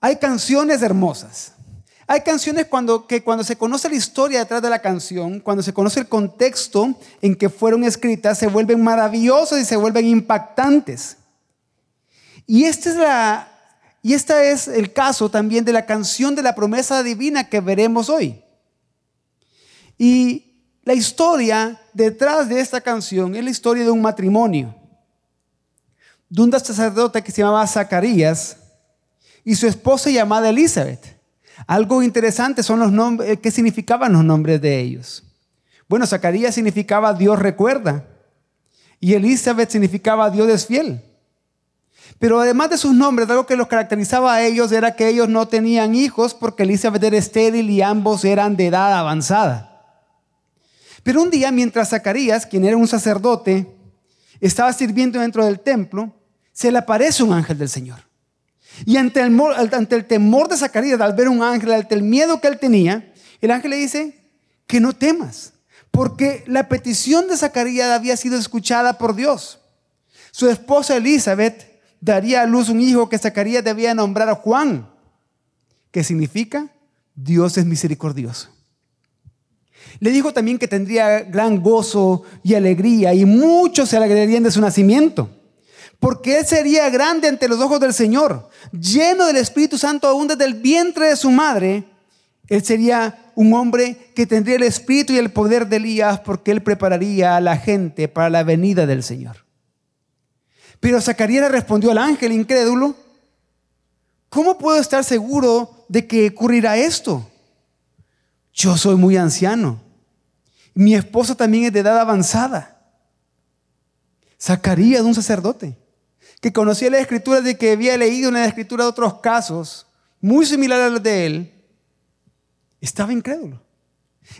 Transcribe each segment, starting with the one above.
hay canciones hermosas. Hay canciones cuando, que cuando se conoce la historia detrás de la canción, cuando se conoce el contexto en que fueron escritas, se vuelven maravillosas y se vuelven impactantes. Y este es y este es el caso también de la canción de la promesa divina que veremos hoy. Y la historia detrás de esta canción es la historia de un matrimonio. De un sacerdote que se llamaba Zacarías y su esposa llamada Elizabeth. Algo interesante son los nombres, eh, ¿qué significaban los nombres de ellos? Bueno, Zacarías significaba Dios recuerda y Elizabeth significaba Dios es fiel. Pero además de sus nombres, algo que los caracterizaba a ellos era que ellos no tenían hijos porque Elizabeth era estéril y ambos eran de edad avanzada. Pero un día, mientras Zacarías, quien era un sacerdote, estaba sirviendo dentro del templo, se le aparece un ángel del Señor. Y ante el, temor de Zacarías al ver un ángel, ante el miedo que él tenía, el ángel le dice que no temas, porque la petición de Zacarías había sido escuchada por Dios. Su esposa Elizabeth daría a luz un hijo que Zacarías debía nombrar a Juan, que significa Dios es misericordioso. Le dijo también que tendría gran gozo y alegría y muchos se alegrarían de su nacimiento, porque él sería grande ante los ojos del Señor, lleno del Espíritu Santo aún desde el vientre de su madre. Él sería un hombre que tendría el espíritu y el poder de Elías porque él prepararía a la gente para la venida del Señor. Pero Zacarías respondió al ángel incrédulo, ¿cómo puedo estar seguro de que ocurrirá esto? Yo soy muy anciano. Mi esposa también es de edad avanzada. Zacarías, un sacerdote, que conocía la escritura de que había leído una escritura de otros casos muy similares a los de él, estaba incrédulo.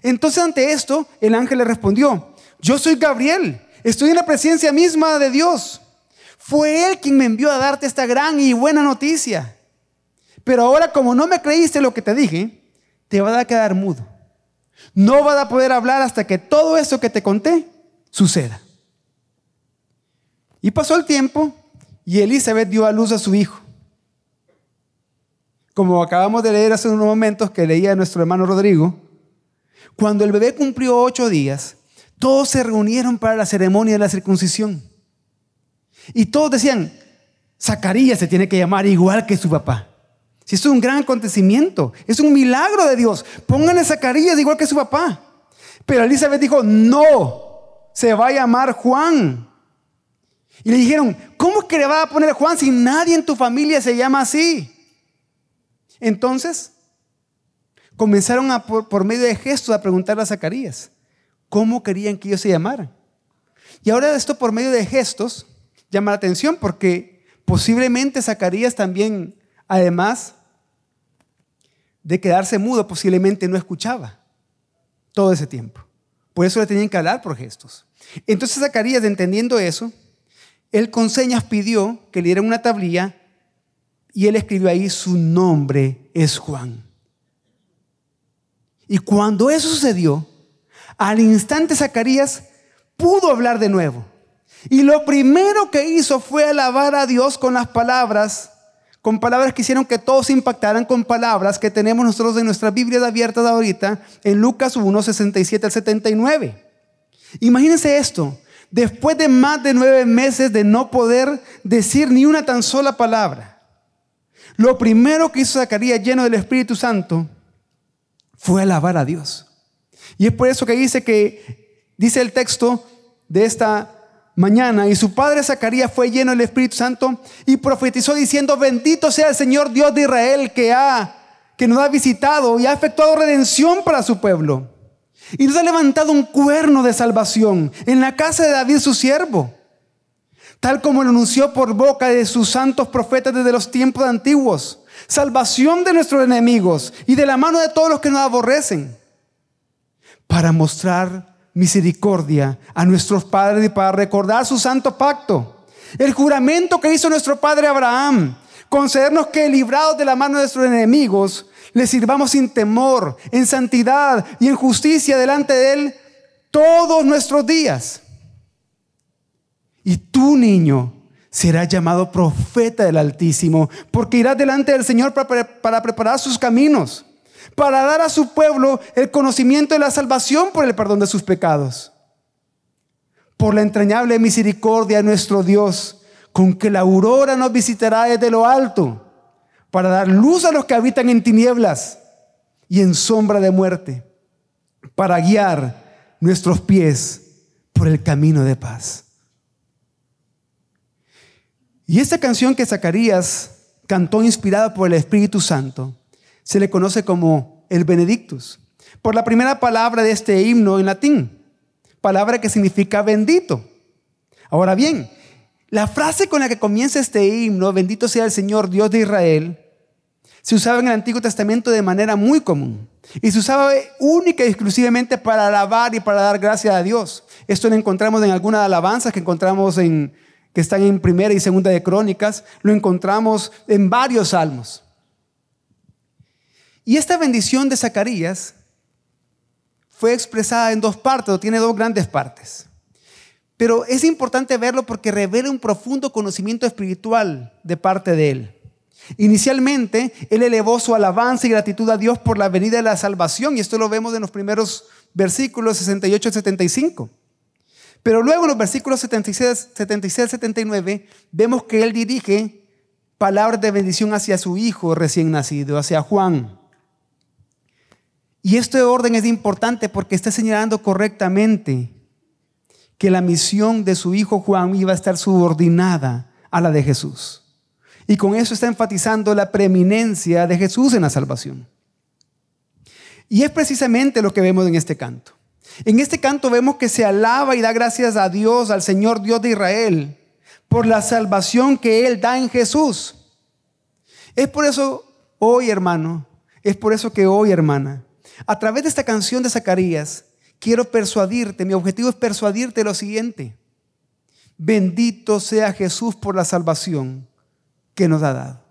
Entonces ante esto, el ángel le respondió, yo soy Gabriel, estoy en la presencia misma de Dios. Fue Él quien me envió a darte esta gran y buena noticia. Pero ahora como no me creíste lo que te dije, te va a quedar mudo. No vas a poder hablar hasta que todo eso que te conté suceda. Y pasó el tiempo y Elizabeth dio a luz a su hijo. Como acabamos de leer hace unos momentos que leía nuestro hermano Rodrigo, cuando el bebé cumplió ocho días, todos se reunieron para la ceremonia de la circuncisión. Y todos decían, Zacarías se tiene que llamar igual que su papá. Si es un gran acontecimiento, es un milagro de Dios. Pónganle Zacarías igual que su papá. Pero Elizabeth dijo, no, se va a llamar Juan. Y le dijeron, ¿cómo que le va a poner Juan si nadie en tu familia se llama así? Entonces, comenzaron por, por medio de gestos a preguntarle a Zacarías, ¿cómo querían que ellos se llamaran? Y ahora esto por medio de gestos, llama la atención porque posiblemente Zacarías también, además de quedarse mudo, posiblemente no escuchaba todo ese tiempo. Por eso le tenían que hablar por gestos. Entonces Zacarías, entendiendo eso, él con señas pidió que le dieran una tablilla y él escribió ahí, su nombre es Juan. Y cuando eso sucedió, al instante Zacarías pudo hablar de nuevo. Y lo primero que hizo fue alabar a Dios con las palabras, con palabras que hicieron que todos impactaran con palabras que tenemos nosotros en nuestras Biblias abiertas ahorita, en Lucas 1, 67 al 79. Imagínense esto, después de más de nueve meses de no poder decir ni una tan sola palabra, lo primero que hizo Zacarías lleno del Espíritu Santo fue alabar a Dios. Y es por eso que dice que, dice el texto de esta mañana y su padre Zacarías fue lleno del Espíritu Santo y profetizó diciendo, bendito sea el Señor Dios de Israel que ha que nos ha visitado y ha efectuado redención para su pueblo. Y nos ha levantado un cuerno de salvación en la casa de David su siervo, tal como lo anunció por boca de sus santos profetas desde los tiempos antiguos, salvación de nuestros enemigos y de la mano de todos los que nos aborrecen, para mostrar misericordia a nuestros padres y para recordar su santo pacto. El juramento que hizo nuestro padre Abraham, concedernos que librados de la mano de nuestros enemigos, le sirvamos sin temor, en santidad y en justicia delante de Él todos nuestros días. Y tú, niño, será llamado profeta del Altísimo, porque irá delante del Señor para, preparar sus caminos, para dar a su pueblo el conocimiento de la salvación por el perdón de sus pecados. Por la entrañable misericordia de nuestro Dios, con que la aurora nos visitará desde lo alto, para dar luz a los que habitan en tinieblas y en sombra de muerte, para guiar nuestros pies por el camino de paz. Y esta canción que Zacarías cantó inspirada por el Espíritu Santo se le conoce como el Benedictus, por la primera palabra de este himno en latín, palabra que significa bendito. Ahora bien, la frase con la que comienza este himno, bendito sea el Señor Dios de Israel, se usaba en el Antiguo Testamento de manera muy común. Y se usaba única y exclusivamente para alabar y para dar gracias a Dios. Esto lo encontramos en algunas alabanzas que encontramos en, que están en primera y segunda de Crónicas, lo encontramos en varios salmos. Y esta bendición de Zacarías fue expresada en dos partes, o tiene dos grandes partes. Pero es importante verlo porque revela un profundo conocimiento espiritual de parte de él. Inicialmente, él elevó su alabanza y gratitud a Dios por la venida de la salvación, y esto lo vemos en los primeros versículos 68 y 75. Pero luego en los versículos 76, 76 79 vemos que él dirige palabras de bendición hacia su hijo recién nacido, hacia Juan. Y este orden es importante porque está señalando correctamente que la misión de su hijo Juan iba a estar subordinada a la de Jesús. Y con eso está enfatizando la preeminencia de Jesús en la salvación. Y es precisamente lo que vemos en este canto. En este canto vemos que se alaba y da gracias a Dios, al Señor Dios de Israel, por la salvación que Él da en Jesús. Es por eso hoy, hermano, es por eso que hoy, hermana, a través de esta canción de Zacarías, quiero persuadirte, mi objetivo es persuadirte lo siguiente. Bendito sea Jesús por la salvación que nos ha dado.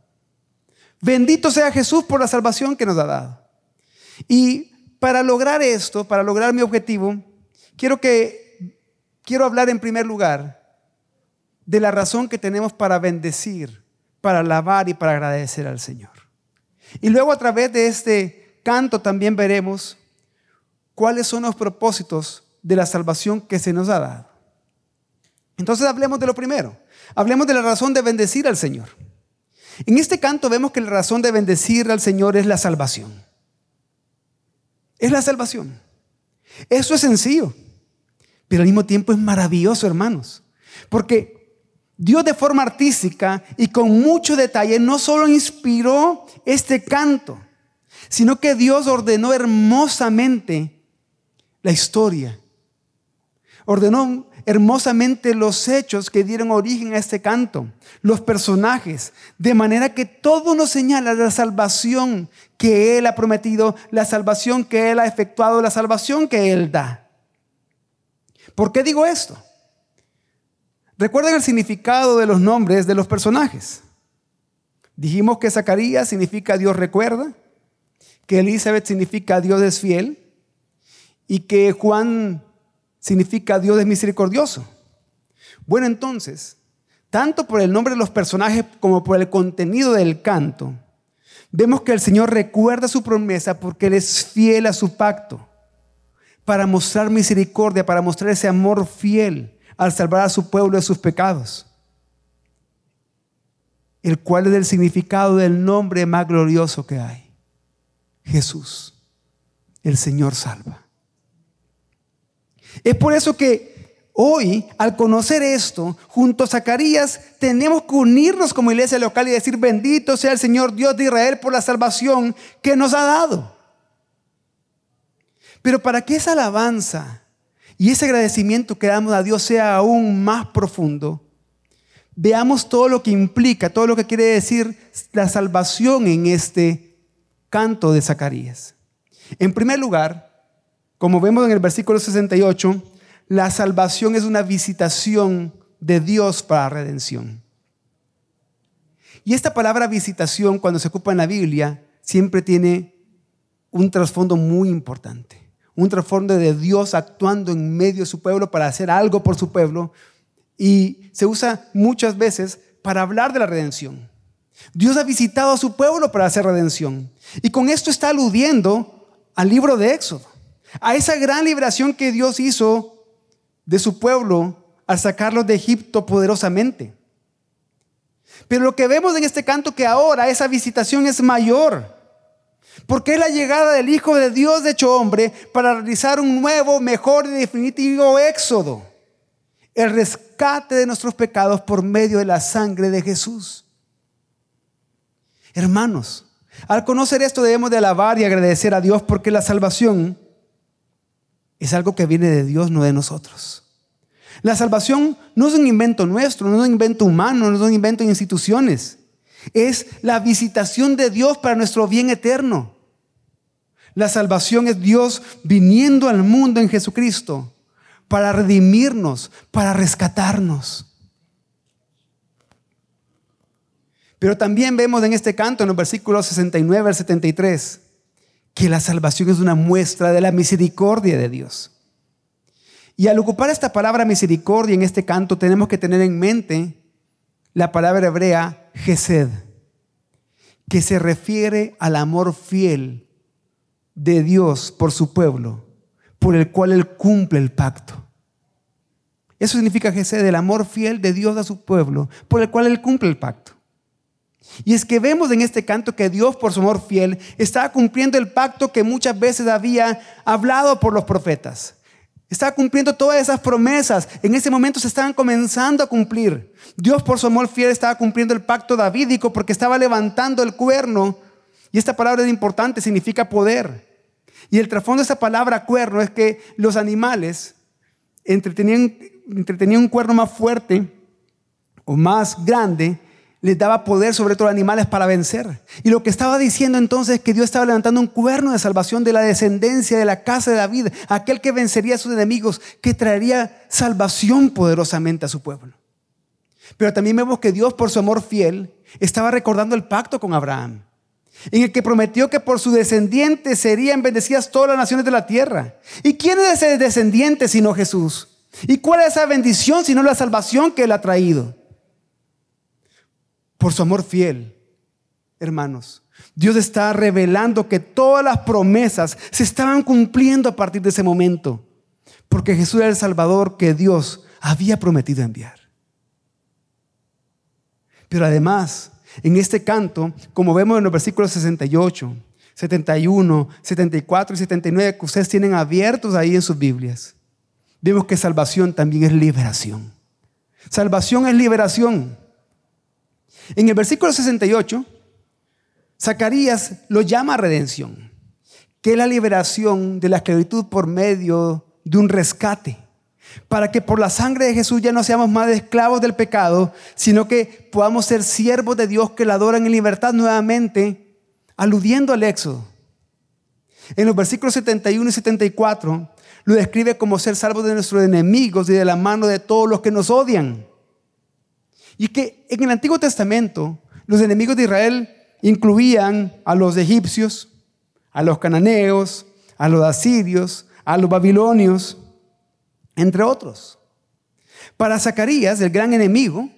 Bendito sea Jesús por la salvación que nos ha dado. Y para lograr esto, para lograr mi objetivo, quiero que quiero hablar en primer lugar de la razón que tenemos para bendecir, para alabar y para agradecer al Señor. Y luego a través de este canto también veremos cuáles son los propósitos de la salvación que se nos ha dado. Entonces hablemos de lo primero. Hablemos de la razón de bendecir al Señor. En este canto vemos que la razón de bendecir al Señor es la salvación es la salvación. Eso es sencillo, pero al mismo tiempo es maravilloso, hermanos. Porque Dios de forma artística y con mucho detalle no solo inspiró este canto, sino que Dios ordenó hermosamente la historia. Ordenó hermosamente los hechos que dieron origen a este canto, los personajes, de manera que todo nos señala la salvación que Él ha prometido, la salvación que Él ha efectuado, la salvación que Él da. ¿Por qué digo esto? Recuerden el significado de los nombres de los personajes. Dijimos que Zacarías significa Dios recuerda, que Elizabeth significa Dios es fiel y que Juan significa Dios es misericordioso. Bueno, entonces, tanto por el nombre de los personajes como por el contenido del canto, vemos que el Señor recuerda su promesa porque Él es fiel a su pacto, para mostrar misericordia, para mostrar ese amor fiel al salvar a su pueblo de sus pecados, el cual es el significado del nombre más glorioso que hay, Jesús, el Señor salva. Es por eso que hoy, al conocer esto, junto a Zacarías, tenemos que unirnos como iglesia local y decir, bendito sea el Señor Dios de Israel por la salvación que nos ha dado. Pero para que esa alabanza y ese agradecimiento que damos a Dios sea aún más profundo, veamos todo lo que implica, todo lo que quiere decir la salvación en este canto de Zacarías. En primer lugar, como vemos en el versículo 68, la salvación es una visitación de Dios para redención. Y esta palabra visitación, cuando se ocupa en la Biblia, siempre tiene un trasfondo muy importante. Un trasfondo de Dios actuando en medio de su pueblo para hacer algo por su pueblo y se usa muchas veces para hablar de la redención. Dios ha visitado a su pueblo para hacer redención. Y con esto está aludiendo al libro de Éxodo, a esa gran liberación que Dios hizo de su pueblo al sacarlos de Egipto poderosamente. Pero lo que vemos en este canto que ahora esa visitación es mayor. Porque es la llegada del Hijo de Dios de hecho hombre para realizar un nuevo, mejor y definitivo éxodo. El rescate de nuestros pecados por medio de la sangre de Jesús. Hermanos, al conocer esto debemos de alabar y agradecer a Dios porque la salvación es algo que viene de Dios, no de nosotros. La salvación no es un invento nuestro, no es un invento humano, no es un invento de instituciones. Es la visitación de Dios para nuestro bien eterno. La salvación es Dios viniendo al mundo en Jesucristo para redimirnos, para rescatarnos. Pero también vemos en este canto, en los versículos 69 al 73, que la salvación es una muestra de la misericordia de Dios. Y al ocupar esta palabra misericordia en este canto, tenemos que tener en mente la palabra hebrea gesed, que se refiere al amor fiel de Dios por su pueblo, por el cual Él cumple el pacto. Eso significa gesed, el amor fiel de Dios a su pueblo, por el cual Él cumple el pacto. Y es que vemos en este canto que Dios, por su amor fiel, está cumpliendo el pacto que muchas veces había hablado por los profetas. Está cumpliendo todas esas promesas. En ese momento se estaban comenzando a cumplir. Dios por su amor fiel estaba cumpliendo el pacto davídico porque estaba levantando el cuerno. Y esta palabra es importante, significa poder. Y el trasfondo de esa palabra cuerno es que los animales entretenían, entretenían un cuerno más fuerte o más grande les daba poder sobre todos los animales para vencer. Y lo que estaba diciendo entonces es que Dios estaba levantando un cuerno de salvación de la descendencia de la casa de David, aquel que vencería a sus enemigos, que traería salvación poderosamente a su pueblo. Pero también vemos que Dios, por su amor fiel, estaba recordando el pacto con Abraham, en el que prometió que por su descendiente serían bendecidas todas las naciones de la tierra. ¿Y quién es ese descendiente sino Jesús? ¿Y cuál es esa bendición sino la salvación que él ha traído? Por su amor fiel, hermanos. Dios está revelando que todas las promesas se estaban cumpliendo a partir de ese momento, porque Jesús era el Salvador que Dios había prometido enviar. Pero además, en este canto, como vemos en los versículos 68, 71, 74 y 79 que ustedes tienen abiertos ahí en sus Biblias, vemos que salvación también es liberación. Salvación es liberación. En el versículo 68, Zacarías lo llama redención, que es la liberación de la esclavitud por medio de un rescate, para que por la sangre de Jesús ya no seamos más esclavos del pecado, sino que podamos ser siervos de Dios que la adoran en libertad nuevamente, aludiendo al Éxodo. En los versículos 71 y 74 lo describe como ser salvos de nuestros enemigos y de la mano de todos los que nos odian. Y que en el Antiguo Testamento los enemigos de Israel incluían a los egipcios, a los cananeos, a los asirios, a los babilonios, entre otros. Para Zacarías, el gran enemigo,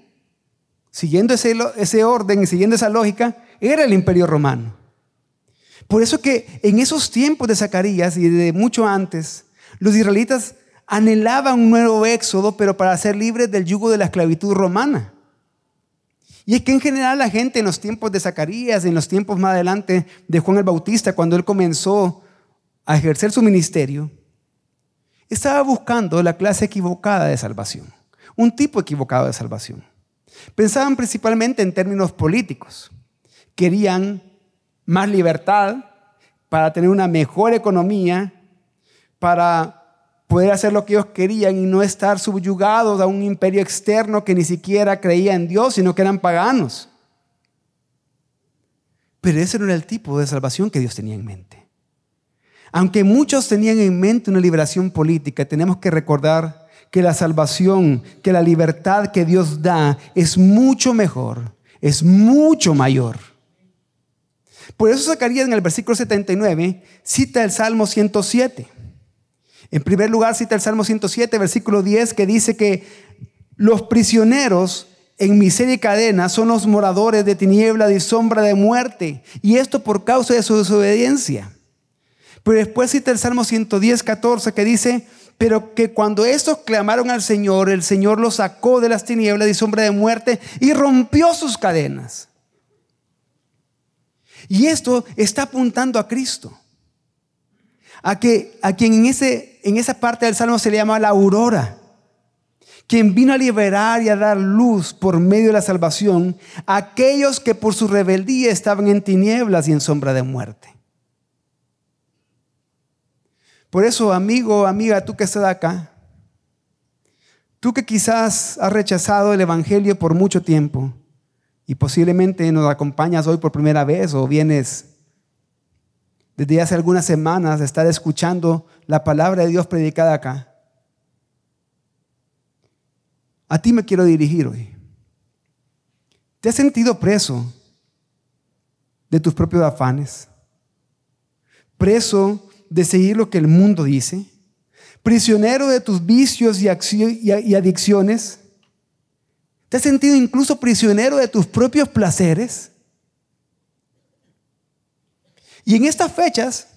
siguiendo ese, ese orden y siguiendo esa lógica, era el imperio romano. Por eso que en esos tiempos de Zacarías y de mucho antes, los israelitas anhelaban un nuevo éxodo, pero para ser libres del yugo de la esclavitud romana. Y es que en general la gente en los tiempos de Zacarías, en los tiempos más adelante de Juan el Bautista, cuando él comenzó a ejercer su ministerio, estaba buscando la clase equivocada de salvación, un tipo equivocado de salvación. Pensaban principalmente en términos políticos. Querían más libertad para tener una mejor economía, para poder hacer lo que ellos querían y no estar subyugados a un imperio externo que ni siquiera creía en Dios, sino que eran paganos. Pero ese no era el tipo de salvación que Dios tenía en mente. Aunque muchos tenían en mente una liberación política, tenemos que recordar que la salvación, que la libertad que Dios da es mucho mejor, es mucho mayor. Por eso Zacarías en el versículo 79 cita el Salmo 107. En primer lugar cita el Salmo 107, versículo 10, que dice que Los prisioneros en miseria y cadena son los moradores de tiniebla y sombra de muerte, y esto por causa de su desobediencia. Pero después cita el Salmo 110, 14, que dice, pero que cuando estos clamaron al Señor, el Señor los sacó de las tinieblas y sombra de muerte y rompió sus cadenas. Y esto está apuntando a Cristo. A, que, a quien en, ese, en esa parte del Salmo se le llama la aurora. Quien vino a liberar y a dar luz por medio de la salvación a aquellos que por su rebeldía estaban en tinieblas y en sombra de muerte. Por eso, amigo, amiga, tú que estás acá, tú que quizás has rechazado el Evangelio por mucho tiempo y posiblemente nos acompañas hoy por primera vez o vienes desde hace algunas semanas de estar escuchando la palabra de Dios predicada acá. A ti me quiero dirigir hoy. ¿Te has sentido preso de tus propios afanes? ¿Preso de seguir lo que el mundo dice, prisionero de tus vicios y, adicciones, te has sentido incluso prisionero de tus propios placeres. Y en estas fechas,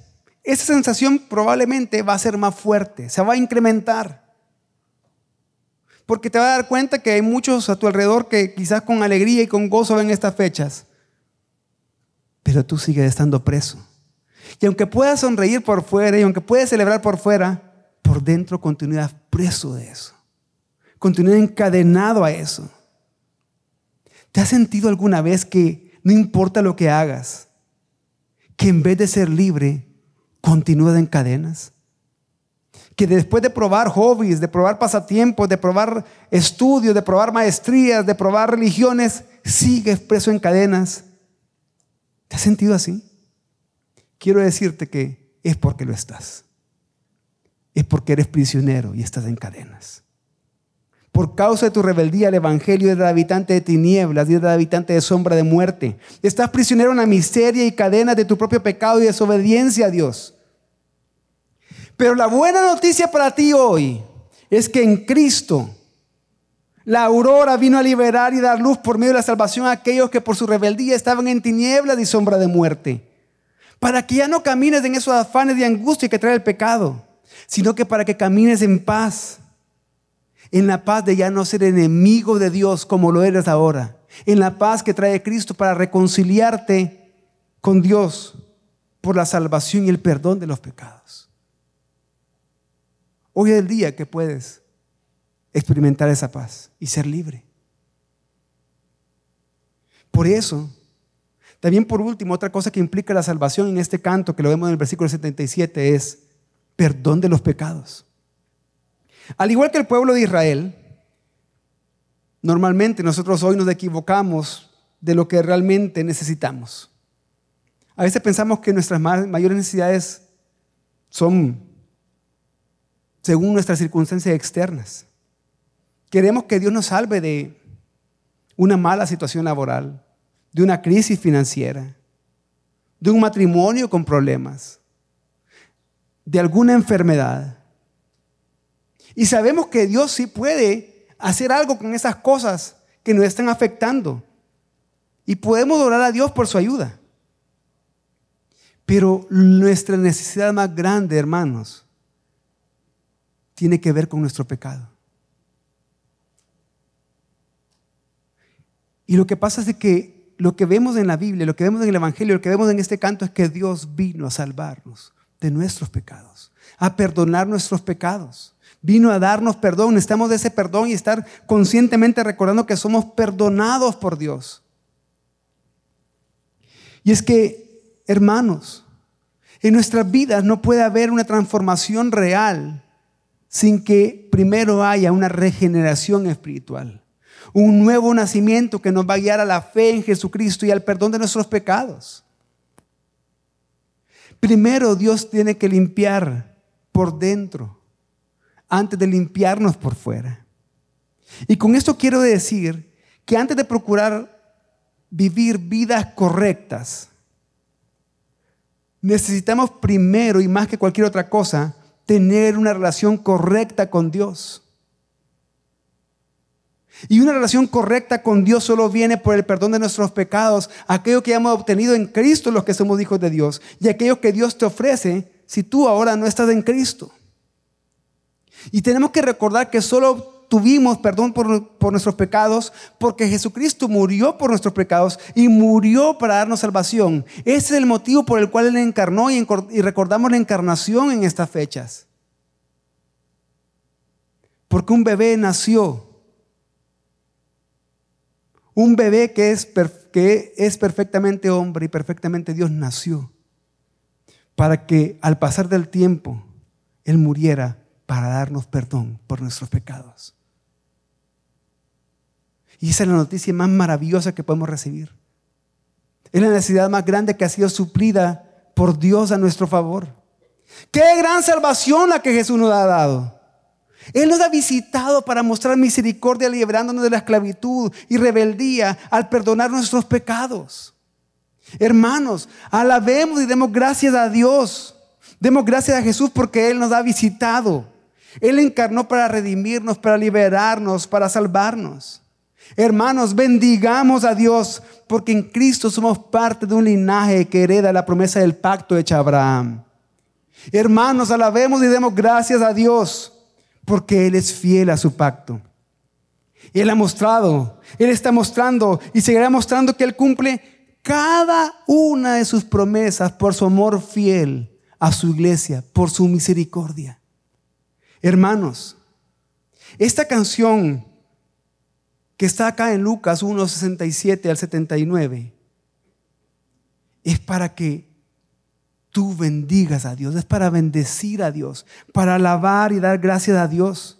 esa sensación probablemente va a ser más fuerte, se va a incrementar. Porque te vas a dar cuenta que hay muchos a tu alrededor que quizás con alegría y con gozo ven estas fechas. Pero tú sigues estando preso. Y aunque puedas sonreír por fuera y aunque puedas celebrar por fuera, por dentro continúas preso de eso. Continúas encadenado a eso. ¿Te has sentido alguna vez que no importa lo que hagas, que en vez de ser libre, continúas en cadenas? Que después de probar hobbies, de probar pasatiempos, de probar estudios, de probar maestrías, de probar religiones, sigues preso en cadenas. ¿Te has sentido así? quiero decirte que es porque lo estás. Es porque eres prisionero y estás en cadenas. Por causa de tu rebeldía, el Evangelio es de habitante de tinieblas y es de habitante de sombra de muerte. Estás prisionero en la miseria y cadenas de tu propio pecado y desobediencia a Dios. Pero la buena noticia para ti hoy es que en Cristo la aurora vino a liberar y dar luz por medio de la salvación a aquellos que por su rebeldía estaban en tinieblas y sombra de muerte para que ya no camines en esos afanes de angustia que trae el pecado, sino que para que camines en paz, en la paz de ya no ser enemigo de Dios como lo eres ahora, en la paz que trae Cristo para reconciliarte con Dios por la salvación y el perdón de los pecados. Hoy es el día que puedes experimentar esa paz y ser libre. Por eso, también por último, otra cosa que implica la salvación en este canto, que lo vemos en el versículo 77, es perdón de los pecados. Al igual que el pueblo de Israel, normalmente nosotros hoy nos equivocamos de lo que realmente necesitamos. A veces pensamos que nuestras mayores necesidades son según nuestras circunstancias externas. Queremos que Dios nos salve de una mala situación laboral, de una crisis financiera, de un matrimonio con problemas, de alguna enfermedad. Y sabemos que Dios sí puede hacer algo con esas cosas que nos están afectando. Y podemos orar a Dios por su ayuda. Pero nuestra necesidad más grande, hermanos, tiene que ver con nuestro pecado. Y lo que pasa es que lo que vemos en la Biblia, lo que vemos en el Evangelio, lo que vemos en este canto es que Dios vino a salvarnos de nuestros pecados, a perdonar nuestros pecados. Vino a darnos perdón, necesitamos de ese perdón y estar conscientemente recordando que somos perdonados por Dios. Y es que, hermanos, en nuestras vidas no puede haber una transformación real sin que primero haya una regeneración espiritual un nuevo nacimiento que nos va a guiar a la fe en Jesucristo y al perdón de nuestros pecados. Primero Dios tiene que limpiar por dentro antes de limpiarnos por fuera. Y con esto quiero decir que antes de procurar vivir vidas correctas, necesitamos primero y más que cualquier otra cosa, tener una relación correcta con Dios. Y una relación correcta con Dios solo viene por el perdón de nuestros pecados, aquello que hemos obtenido en Cristo los que somos hijos de Dios, y aquello que Dios te ofrece si tú ahora no estás en Cristo. Y tenemos que recordar que solo tuvimos perdón por, nuestros pecados porque Jesucristo murió por nuestros pecados y murió para darnos salvación. Ese es el motivo por el cual Él encarnó y recordamos la encarnación en estas fechas. Porque un bebé nació un bebé que es, que es perfectamente hombre y perfectamente Dios nació para que al pasar del tiempo Él muriera para darnos perdón por nuestros pecados. Y esa es la noticia más maravillosa que podemos recibir. Es la necesidad más grande que ha sido suplida por Dios a nuestro favor. Qué gran salvación la que Jesús nos ha dado. Él nos ha visitado para mostrar misericordia, librándonos de la esclavitud y rebeldía al perdonar nuestros pecados. Hermanos, alabemos y demos gracias a Dios. Demos gracias a Jesús porque Él nos ha visitado. Él encarnó para redimirnos, para liberarnos, para salvarnos. Hermanos, bendigamos a Dios porque en Cristo somos parte de un linaje que hereda la promesa del pacto hecha a Abraham. Hermanos, alabemos y demos gracias a Dios porque Él es fiel a su pacto. Él ha mostrado, Él está mostrando y seguirá mostrando que Él cumple cada una de sus promesas por su amor fiel a su iglesia, por su misericordia. Hermanos, esta canción que está acá en Lucas 1, 67 al 79 es para que tú bendigas a Dios, es para bendecir a Dios, para alabar y dar gracias a Dios.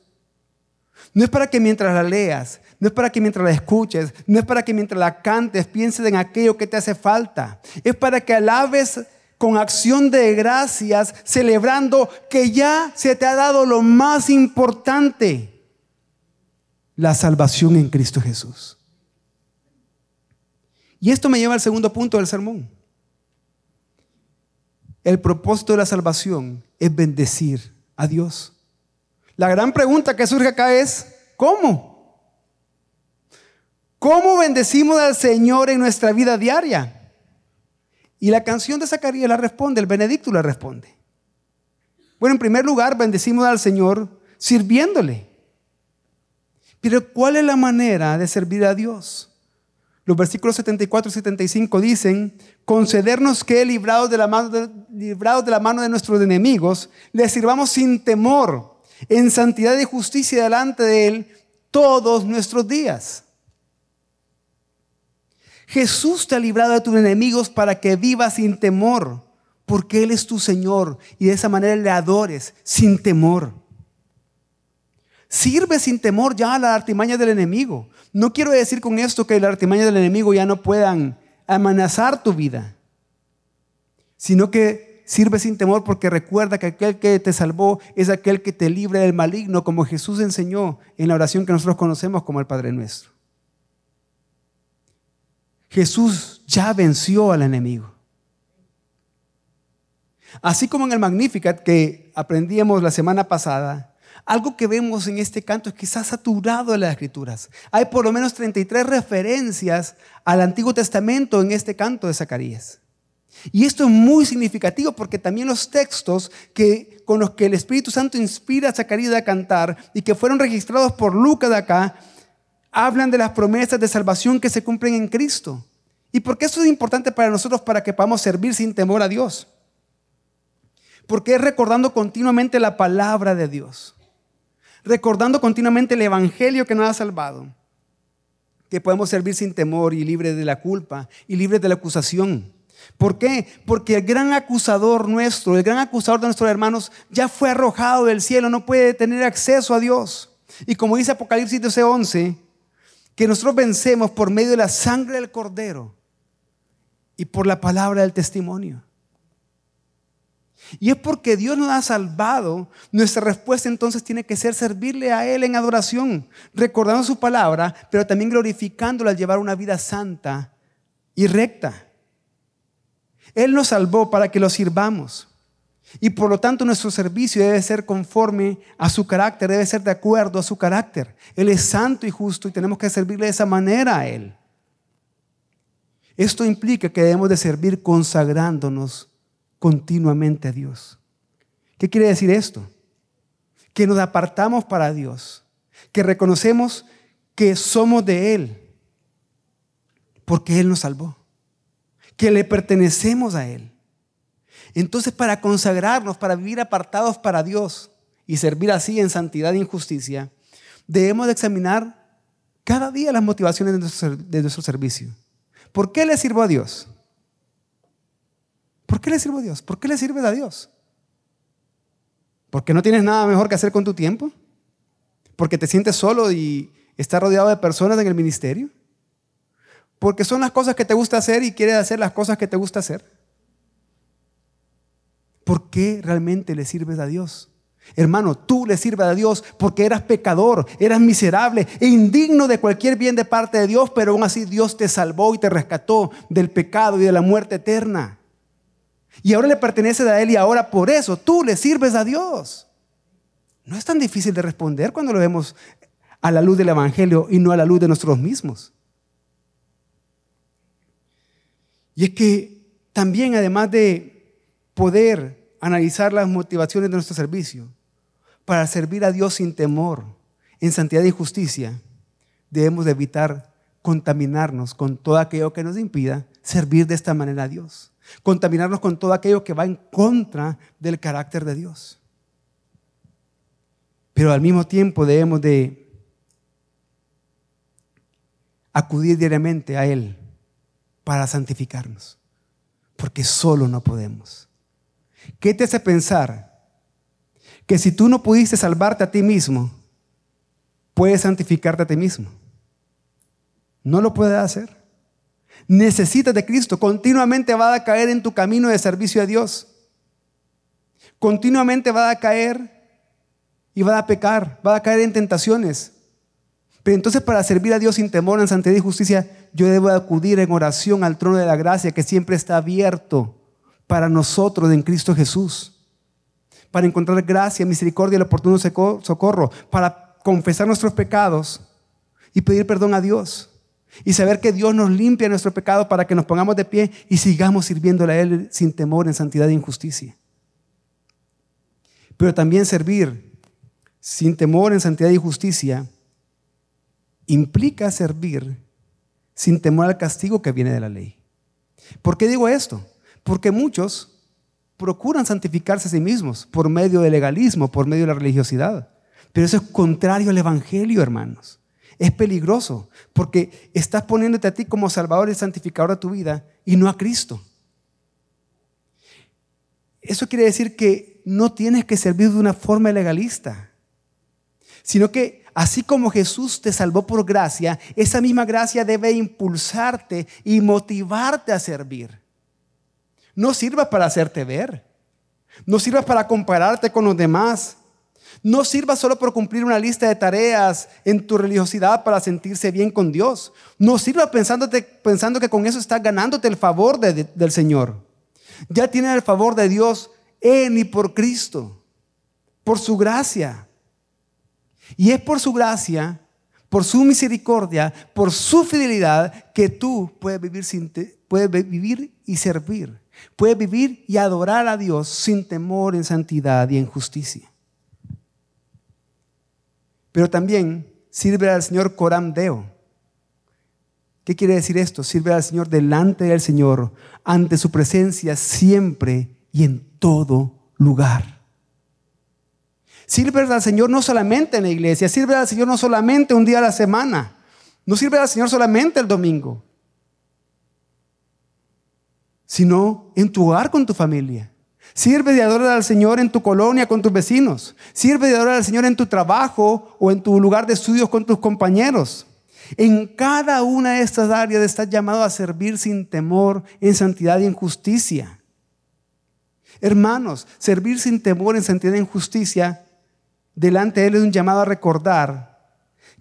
No es para que mientras la leas, no es para que mientras la escuches, no es para que mientras la cantes pienses en aquello que te hace falta. Es para que alabes con acción de gracias, celebrando que ya se te ha dado lo más importante, la salvación en Cristo Jesús. Y esto me lleva al segundo punto del sermón. El propósito de la salvación es bendecir a Dios. La gran pregunta que surge acá es, ¿cómo? ¿Cómo bendecimos al Señor en nuestra vida diaria? Y la canción de Zacarías la responde, el Benedicto la responde. Bueno, en primer lugar, bendecimos al Señor sirviéndole. Pero ¿cuál es la manera de servir a Dios? Los versículos 74 y 75 dicen, concedernos que, librados de, la mano de, librados de la mano de nuestros enemigos, le sirvamos sin temor, en santidad y justicia delante de Él todos nuestros días. Jesús te ha librado de tus enemigos para que vivas sin temor, porque Él es tu Señor y de esa manera le adores sin temor. Sirve sin temor ya a la artimaña del enemigo. No quiero decir con esto que las artimañas del enemigo ya no puedan amenazar tu vida, sino que sirve sin temor porque recuerda que aquel que te salvó es aquel que te libre del maligno, como Jesús enseñó en la oración que nosotros conocemos como el Padre Nuestro. Jesús ya venció al enemigo. Así como en el Magnificat que aprendíamos la semana pasada, algo que vemos en este canto es que está saturado de las escrituras. Hay por lo menos 33 referencias al Antiguo Testamento en este canto de Zacarías. Y esto es muy significativo porque también los textos que, con los que el Espíritu Santo inspira a Zacarías a cantar y que fueron registrados por Lucas de acá, hablan de las promesas de salvación que se cumplen en Cristo. ¿Y por qué esto es importante para nosotros para que podamos servir sin temor a Dios? Porque es recordando continuamente la palabra de Dios recordando continuamente el Evangelio que nos ha salvado, que podemos servir sin temor y libres de la culpa y libres de la acusación. ¿Por qué? Porque el gran acusador nuestro, el gran acusador de nuestros hermanos, ya fue arrojado del cielo, no puede tener acceso a Dios. Y como dice Apocalipsis 12:11, que nosotros vencemos por medio de la sangre del cordero y por la palabra del testimonio. Y es porque Dios nos ha salvado, nuestra respuesta entonces tiene que ser servirle a Él en adoración, recordando su palabra, pero también glorificándola al llevar una vida santa y recta. Él nos salvó para que lo sirvamos. Y por lo tanto nuestro servicio debe ser conforme a su carácter, debe ser de acuerdo a su carácter. Él es santo y justo y tenemos que servirle de esa manera a Él. Esto implica que debemos de servir consagrándonos continuamente a Dios. ¿Qué quiere decir esto? Que nos apartamos para Dios, que reconocemos que somos de Él, porque Él nos salvó, que le pertenecemos a Él. Entonces, para consagrarnos, para vivir apartados para Dios y servir así en santidad y en justicia, debemos de examinar cada día las motivaciones de nuestro, servicio. ¿Por qué le sirvo a Dios? ¿Por qué le sirvo a Dios? ¿Por qué le sirves a Dios? ¿Porque no tienes nada mejor que hacer con tu tiempo? ¿Porque te sientes solo y estás rodeado de personas en el ministerio? ¿Porque son las cosas que te gusta hacer y quieres hacer las cosas que te gusta hacer? ¿Por qué realmente le sirves a Dios? Hermano, tú le sirves a Dios porque eras pecador, eras miserable e indigno de cualquier bien de parte de Dios, pero aún así Dios te salvó y te rescató del pecado y de la muerte eterna. Y ahora le pertenece a Él y ahora por eso tú le sirves a Dios. No es tan difícil de responder cuando lo vemos a la luz del Evangelio y no a la luz de nosotros mismos. Y es que también además de poder analizar las motivaciones de nuestro servicio para servir a Dios sin temor, en santidad y justicia, debemos evitar contaminarnos con todo aquello que nos impida servir de esta manera a Dios. Contaminarnos con todo aquello que va en contra del carácter de Dios. Pero al mismo tiempo debemos de acudir diariamente a Él para santificarnos, porque solo no podemos. ¿Qué te hace pensar que si tú no pudiste salvarte a ti mismo, puedes santificarte a ti mismo? No lo puedes hacer. Necesitas de Cristo. Continuamente va a caer en tu camino de servicio a Dios. Continuamente va a caer y va a pecar, va a caer en tentaciones. Pero entonces para servir a Dios sin temor, en santidad y justicia, yo debo acudir en oración al trono de la gracia que siempre está abierto para nosotros en Cristo Jesús, para encontrar gracia, misericordia y el oportuno socorro, para confesar nuestros pecados y pedir perdón a Dios. Y saber que Dios nos limpia nuestro pecado para que nos pongamos de pie y sigamos sirviéndole a Él sin temor, en santidad e injusticia. Pero también servir sin temor, en santidad y justicia, implica servir sin temor al castigo que viene de la ley. ¿Por qué digo esto? Porque muchos procuran santificarse a sí mismos por medio del legalismo, por medio de la religiosidad. Pero eso es contrario al Evangelio, hermanos. Es peligroso porque estás poniéndote a ti como salvador y santificador de tu vida y no a Cristo. Eso quiere decir que no tienes que servir de una forma legalista, sino que así como Jesús te salvó por gracia, esa misma gracia debe impulsarte y motivarte a servir. No sirva para hacerte ver. No sirva para compararte con los demás. No sirva solo por cumplir una lista de tareas en tu religiosidad para sentirse bien con Dios. No sirva pensando que con eso estás ganándote el favor del Señor. Ya tienes el favor de Dios en y por Cristo, por su gracia. Y es por su gracia, por su misericordia, por su fidelidad, que tú puedes vivir, sin puedes vivir y servir Puede vivir y adorar a Dios sin temor en santidad y en justicia. Pero también sirve al Señor coram deo. ¿Qué quiere decir esto? Sirve al Señor delante del Señor, ante su presencia siempre y en todo lugar. Sirve al Señor no solamente en la iglesia, sirve al Señor no solamente un día a la semana, no sirve al Señor solamente el domingo, sino en tu hogar con tu familia. Sirve de adorar al Señor en tu colonia con tus vecinos. Sirve de adorar al Señor en tu trabajo o en tu lugar de estudios con tus compañeros. En cada una de estas áreas estás llamado a servir sin temor, en santidad y en justicia. Hermanos, servir sin temor, en santidad y en justicia, delante de Él es un llamado a recordar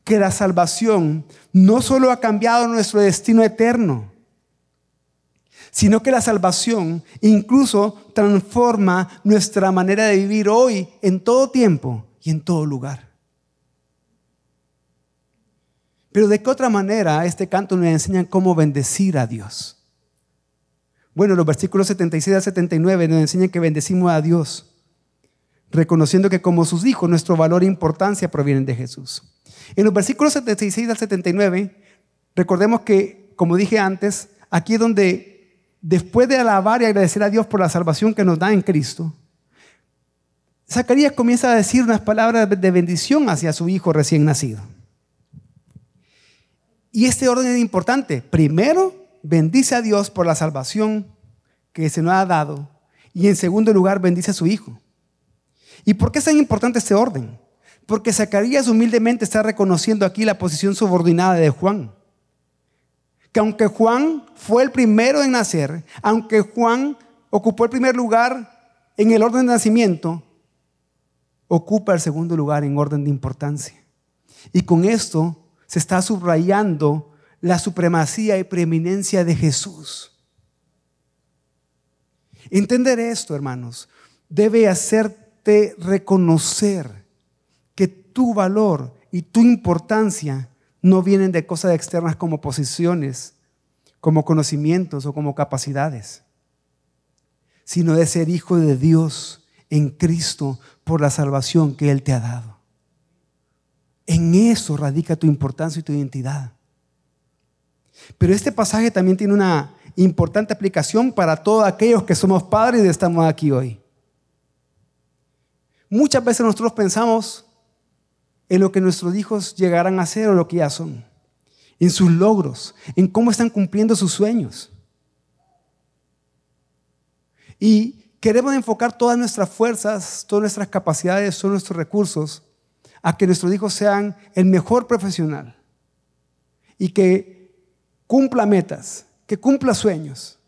que la salvación no solo ha cambiado nuestro destino eterno, sino que la salvación incluso transforma nuestra manera de vivir hoy en todo tiempo y en todo lugar. Pero de qué otra manera este canto nos enseña cómo bendecir a Dios. Bueno, los versículos 76 al 79 nos enseñan que bendecimos a Dios, reconociendo que como sus hijos nuestro valor e importancia provienen de Jesús. En los versículos 76 al 79, recordemos que, como dije antes, aquí es donde después de alabar y agradecer a Dios por la salvación que nos da en Cristo, Zacarías comienza a decir unas palabras de bendición hacia su hijo recién nacido. Y este orden es importante. Primero, bendice a Dios por la salvación que se nos ha dado. Y en segundo lugar, bendice a su hijo. ¿Y por qué es tan importante este orden? Porque Zacarías humildemente está reconociendo aquí la posición subordinada de Juan. Que aunque Juan fue el primero en nacer, aunque Juan ocupó el primer lugar en el orden de nacimiento, ocupa el segundo lugar en orden de importancia. Y con esto se está subrayando la supremacía y preeminencia de Jesús. Entender esto, hermanos, debe hacerte reconocer que tu valor y tu importancia no vienen de cosas externas como posiciones, como conocimientos o como capacidades, sino de ser hijo de Dios en Cristo por la salvación que Él te ha dado. En eso radica tu importancia y tu identidad. Pero este pasaje también tiene una importante aplicación para todos aquellos que somos padres y estamos aquí hoy. Muchas veces nosotros pensamos en lo que nuestros hijos llegarán a ser o lo que ya son, en sus logros, en cómo están cumpliendo sus sueños. Y queremos enfocar todas nuestras fuerzas, todas nuestras capacidades, todos nuestros recursos a que nuestros hijos sean el mejor profesional y que cumpla metas, que cumpla sueños.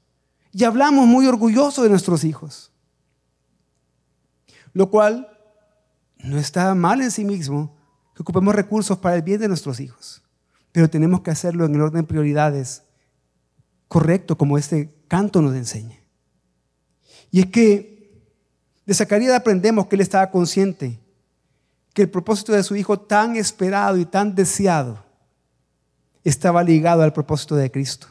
Y hablamos muy orgullosos de nuestros hijos, lo cual no está mal en sí mismo que ocupemos recursos para el bien de nuestros hijos, pero tenemos que hacerlo en el orden de prioridades correcto, como este canto nos enseña. Y es que de Zacarías aprendemos que él estaba consciente que el propósito de su hijo tan esperado y tan deseado estaba ligado al propósito de Cristo.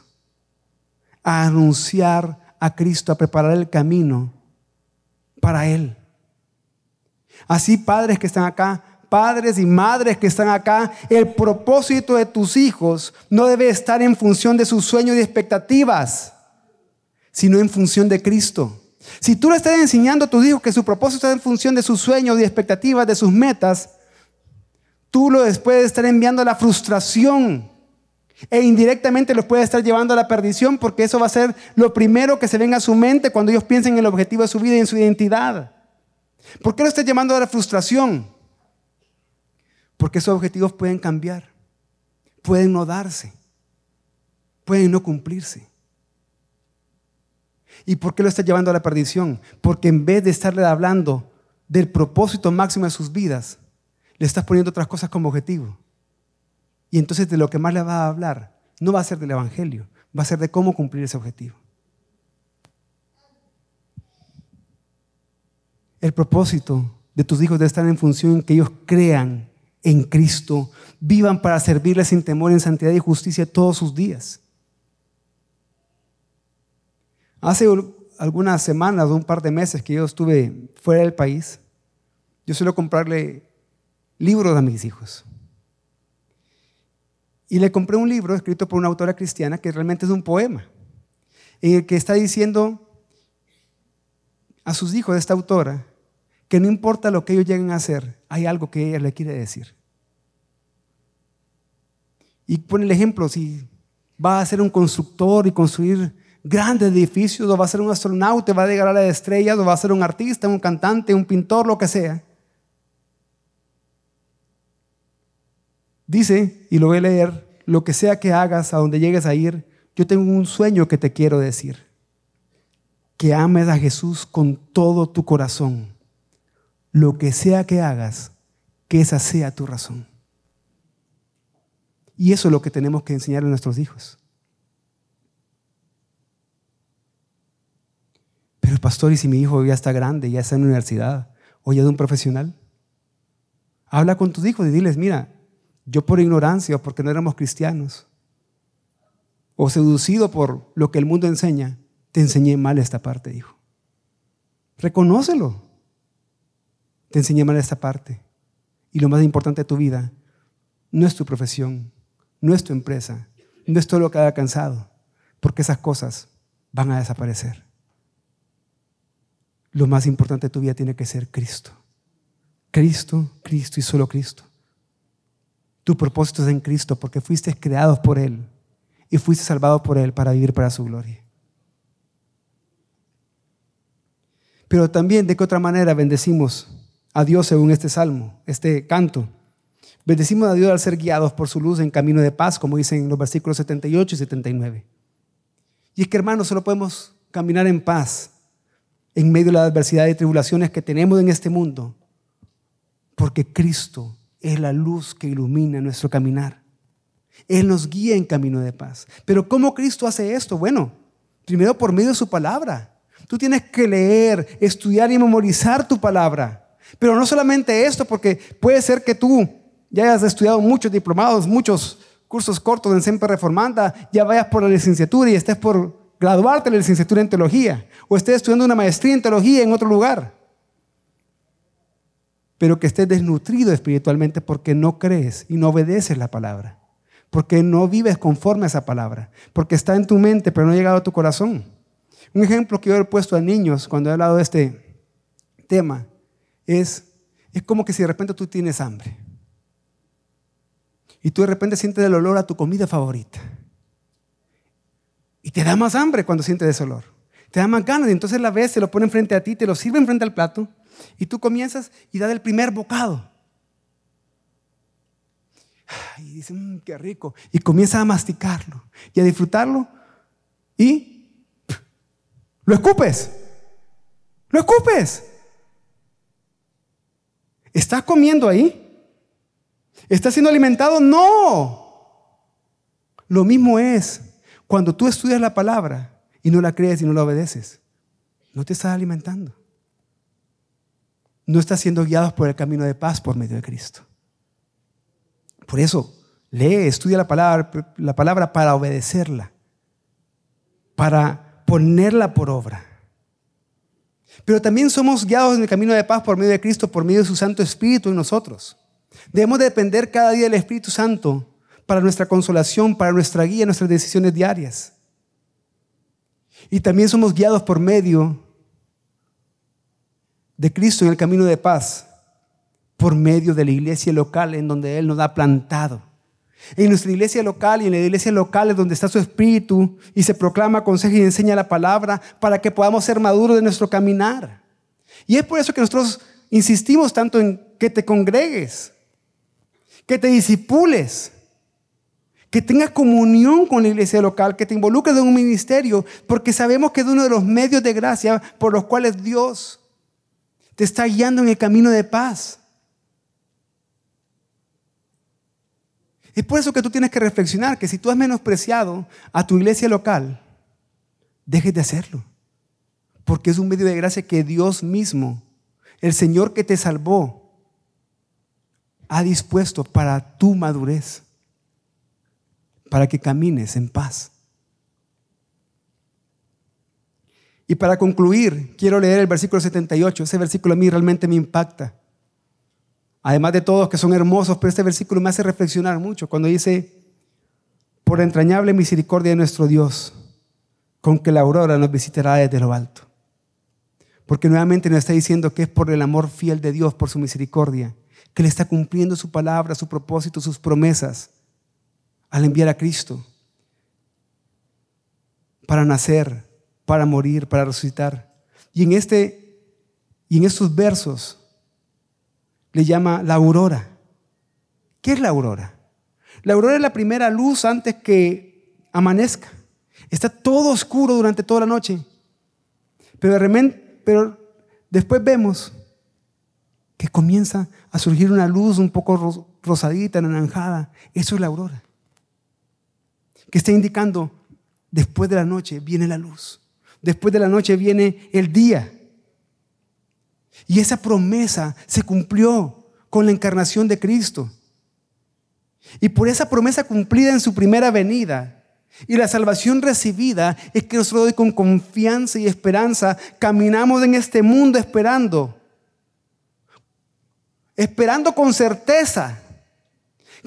A anunciar a Cristo, a preparar el camino para Él. Así, padres que están acá, padres y madres que están acá, el propósito de tus hijos no debe estar en función de sus sueños y expectativas, sino en función de Cristo. Si tú le estás enseñando a tus hijos que su propósito está en función de sus sueños y expectativas, de sus metas, tú lo puedes estar enviando a la frustración e indirectamente los puedes estar llevando a la perdición porque eso va a ser lo primero que se venga a su mente cuando ellos piensen en el objetivo de su vida y en su identidad. ¿Por qué lo estás llamando a la frustración? Porque esos objetivos pueden cambiar, pueden no darse, pueden no cumplirse. ¿Y por qué lo está llevando a la perdición? Porque en vez de estarle hablando del propósito máximo de sus vidas, le estás poniendo otras cosas como objetivo. Y entonces de lo que más le va a hablar no va a ser del Evangelio, va a ser de cómo cumplir ese objetivo. El propósito de tus hijos debe estar en función en que ellos crean en Cristo, vivan para servirle sin temor en santidad y justicia todos sus días. Hace algunas semanas un par de meses que yo estuve fuera del país, yo suelo comprarle libros a mis hijos. Y le compré un libro escrito por una autora cristiana que realmente es un poema, en el que está diciendo a sus hijos esta autora que no importa lo que ellos lleguen a hacer, hay algo que ella le quiere decir. Y pone el ejemplo, si va a ser un constructor y construir grandes edificios, o va a ser un astronauta, va a llegar a las estrellas, o va a ser un artista, un cantante, un pintor, lo que sea. Dice, y lo voy a leer, lo que sea que hagas, a donde llegues a ir, yo tengo un sueño que te quiero decir. Que ames a Jesús con todo tu corazón. Lo que sea que hagas, que esa sea tu razón. Y eso es lo que tenemos que enseñar a nuestros hijos. Pero pastor, ¿y si mi hijo ya está grande, ya está en la universidad o ya de un profesional? Habla con tus hijos y diles, mira, yo por ignorancia o porque no éramos cristianos o seducido por lo que el mundo enseña, te enseñé mal esta parte, hijo. Reconócelo. Te enseñé mal esta parte. Y lo más importante de tu vida no es tu profesión, no es tu empresa, no es todo lo que ha alcanzado, porque esas cosas van a desaparecer. Lo más importante de tu vida tiene que ser Cristo. Cristo, Cristo y solo Cristo. Tu propósito es en Cristo porque fuiste creado por Él y fuiste salvado por Él para vivir para su gloria. Pero también de qué otra manera bendecimos a Dios según este salmo, este canto. Bendecimos a Dios al ser guiados por su luz en camino de paz, como dicen los versículos 78 y 79. Y es que hermanos, solo podemos caminar en paz en medio de la adversidad y tribulaciones que tenemos en este mundo, porque Cristo es la luz que ilumina nuestro caminar. Él nos guía en camino de paz. Pero ¿cómo Cristo hace esto? Bueno, primero por medio de su palabra. Tú tienes que leer, estudiar y memorizar tu palabra. Pero no solamente esto, porque puede ser que tú ya hayas estudiado muchos diplomados, muchos cursos cortos en Semper Reformanda, ya vayas por la licenciatura y estés por graduarte en la licenciatura en teología, o estés estudiando una maestría en teología en otro lugar. Pero que estés desnutrido espiritualmente porque no crees y no obedeces la palabra, porque no vives conforme a esa palabra, porque está en tu mente pero no ha llegado a tu corazón. Un ejemplo que yo he puesto a niños cuando he hablado de este tema es, es como que si de repente tú tienes hambre y tú de repente sientes el olor a tu comida favorita. Y te da más hambre cuando sientes ese olor. Te da más ganas y entonces la ves, se lo pone frente a ti, te lo sirve frente al plato y tú comienzas y das el primer bocado. Y dices, mmm, qué rico. Y comienzas a masticarlo y a disfrutarlo y lo escupes. Lo escupes. ¿Estás comiendo ahí? ¿Estás siendo alimentado? No. Lo mismo es cuando tú estudias la palabra y no la crees y no la obedeces. No te estás alimentando. No estás siendo guiado por el camino de paz por medio de Cristo. Por eso, lee, estudia la palabra, la palabra para obedecerla, para ponerla por obra. Pero también somos guiados en el camino de paz por medio de Cristo, por medio de su Santo Espíritu en nosotros. Debemos depender cada día del Espíritu Santo para nuestra consolación, para nuestra guía, nuestras decisiones diarias. Y también somos guiados por medio de Cristo en el camino de paz, por medio de la iglesia local en donde Él nos ha plantado. En nuestra iglesia local y en la iglesia local es donde está su espíritu y se proclama, aconseja y enseña la palabra para que podamos ser maduros de nuestro caminar. Y es por eso que nosotros insistimos tanto en que te congregues, que te disipules, que tengas comunión con la iglesia local, que te involucres en un ministerio, porque sabemos que es uno de los medios de gracia por los cuales Dios te está guiando en el camino de paz. Es por eso que tú tienes que reflexionar que si tú has menospreciado a tu iglesia local, dejes de hacerlo. Porque es un medio de gracia que Dios mismo, el Señor que te salvó, ha dispuesto para tu madurez, para que camines en paz. Y para concluir, quiero leer el versículo 78. Ese versículo a mí realmente me impacta. Además de todos que son hermosos, pero este versículo me hace reflexionar mucho cuando dice, por entrañable misericordia de nuestro Dios, con que la aurora nos visitará desde lo alto. Porque nuevamente nos está diciendo que es por el amor fiel de Dios, por su misericordia, que Él está cumpliendo su palabra, su propósito, sus promesas al enviar a Cristo para nacer, para morir, para resucitar. Y en este y en estos versos le llama la aurora. ¿Qué es la aurora? La aurora es la primera luz antes que amanezca. Está todo oscuro durante toda la noche. Pero, pero después vemos que comienza a surgir una luz un poco rosadita, anaranjada. Eso es la aurora. Que está indicando, después de la noche viene la luz. Después de la noche viene el día. Y esa promesa se cumplió con la encarnación de Cristo. Y por esa promesa cumplida en su primera venida y la salvación recibida es que nosotros con confianza y esperanza caminamos en este mundo esperando. Esperando con certeza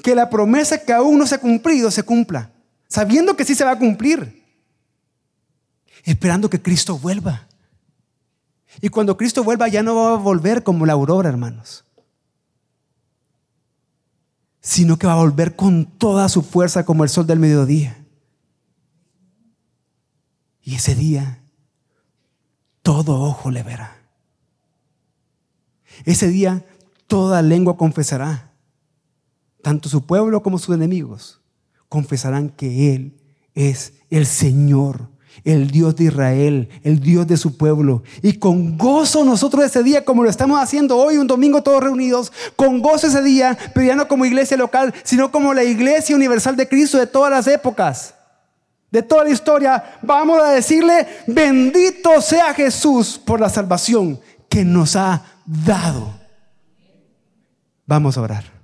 que la promesa que aún no se ha cumplido se cumpla. Sabiendo que sí se va a cumplir. Esperando que Cristo vuelva. Y cuando Cristo vuelva ya no va a volver como la aurora, hermanos. Sino que va a volver con toda su fuerza como el sol del mediodía. Y ese día todo ojo le verá. Ese día toda lengua confesará. Tanto su pueblo como sus enemigos confesarán que Él es el Señor el Dios de Israel, el Dios de su pueblo. Y con gozo nosotros ese día, como lo estamos haciendo hoy, un domingo todos reunidos, con gozo ese día, pero ya no como iglesia local, sino como la iglesia universal de Cristo de todas las épocas, de toda la historia, vamos a decirle, bendito sea Jesús por la salvación que nos ha dado. Vamos a orar.